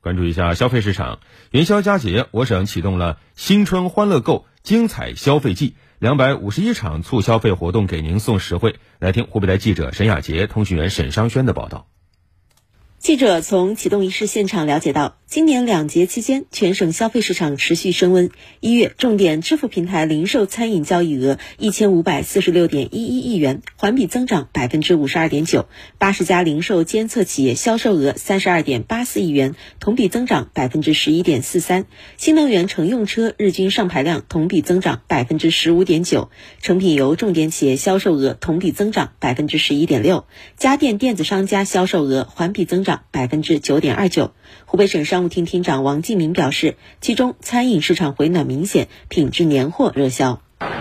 关注一下消费市场，元宵佳节，我省启动了新春欢乐购精彩消费季，两百五十一场促消费活动给您送实惠。来听湖北台记者沈雅杰、通讯员沈商轩的报道。记者从启动仪式现场了解到，今年两节期间，全省消费市场持续升温。一月，重点支付平台零售餐饮交易额一千五百四十六点一一亿元，环比增长百分之五十二点九；八十家零售监测企业销售额三十二点八四亿元，同比增长百分之十一点四三；新能源乘用车日均上牌量同比增长百分之十五点九；成品油重点企业销售额同比增长百分之十一点六；家电电子商家销售额环比增长。百分之九点二九。湖北省商商务厅厅长王继明表示，其中餐饮市场回暖明显，品质年货热销。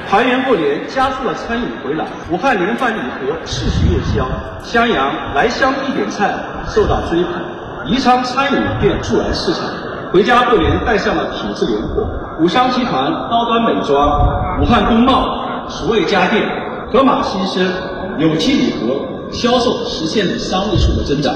团圆过年加速了餐饮回暖，武汉年饭礼盒气势又销，襄阳来香必点菜受到追捧，宜昌餐饮店助燃市场。回家过年带上了品质年货，武商集团高端美妆、武汉工贸、厨卫家电、盒马新生、有机礼盒销售实现了三位数的增长。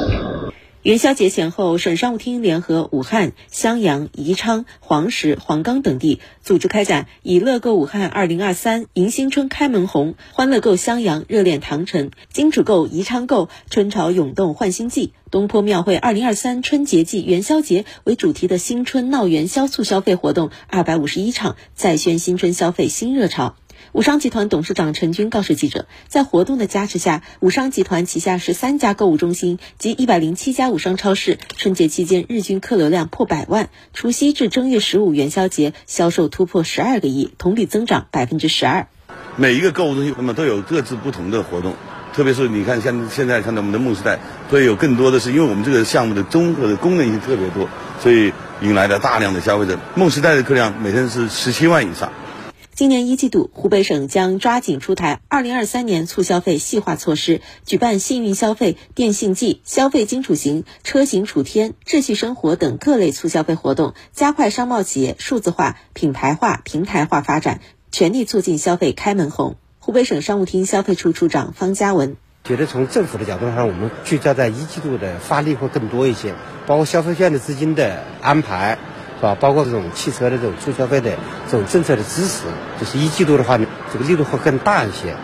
元宵节前后，省商务厅联合武汉、襄阳、宜昌、黄石、黄冈等地，组织开展“以乐购武汉二零二三迎新春开门红，欢乐购襄阳热恋唐城，金主购宜昌购春潮涌动换新季，东坡庙会二零二三春节季元宵节”为主题的新春闹元宵促消费活动二百五十一场，再掀新春消费新热潮。武商集团董事长陈军告诉记者，在活动的加持下，武商集团旗下十三家购物中心及一百零七家武商超市春节期间日均客流量破百万，除夕至正月十五元宵节销售突破十二个亿，同比增长百分之十二。每一个购物中心那么都有各自不同的活动，特别是你看像现在看到我们的梦时代，会有更多的是因为我们这个项目的综合的功能性特别多，所以引来了大量的消费者。梦时代的客量每天是十七万以上。今年一季度，湖北省将抓紧出台二零二三年促消费细化措施，举办幸运消费、电信季、消费金楚行、车型楚天、秩序生活等各类促消费活动，加快商贸企业数字化、品牌化、平台化发展，全力促进消费开门红。湖北省商务厅消费处处长方嘉文觉得，从政府的角度上，我们聚焦在一季度的发力会更多一些，包括消费券的资金的安排。啊？包括这种汽车的这种促消费的这种政策的支持，就是一季度的话呢，这个力度会更大一些。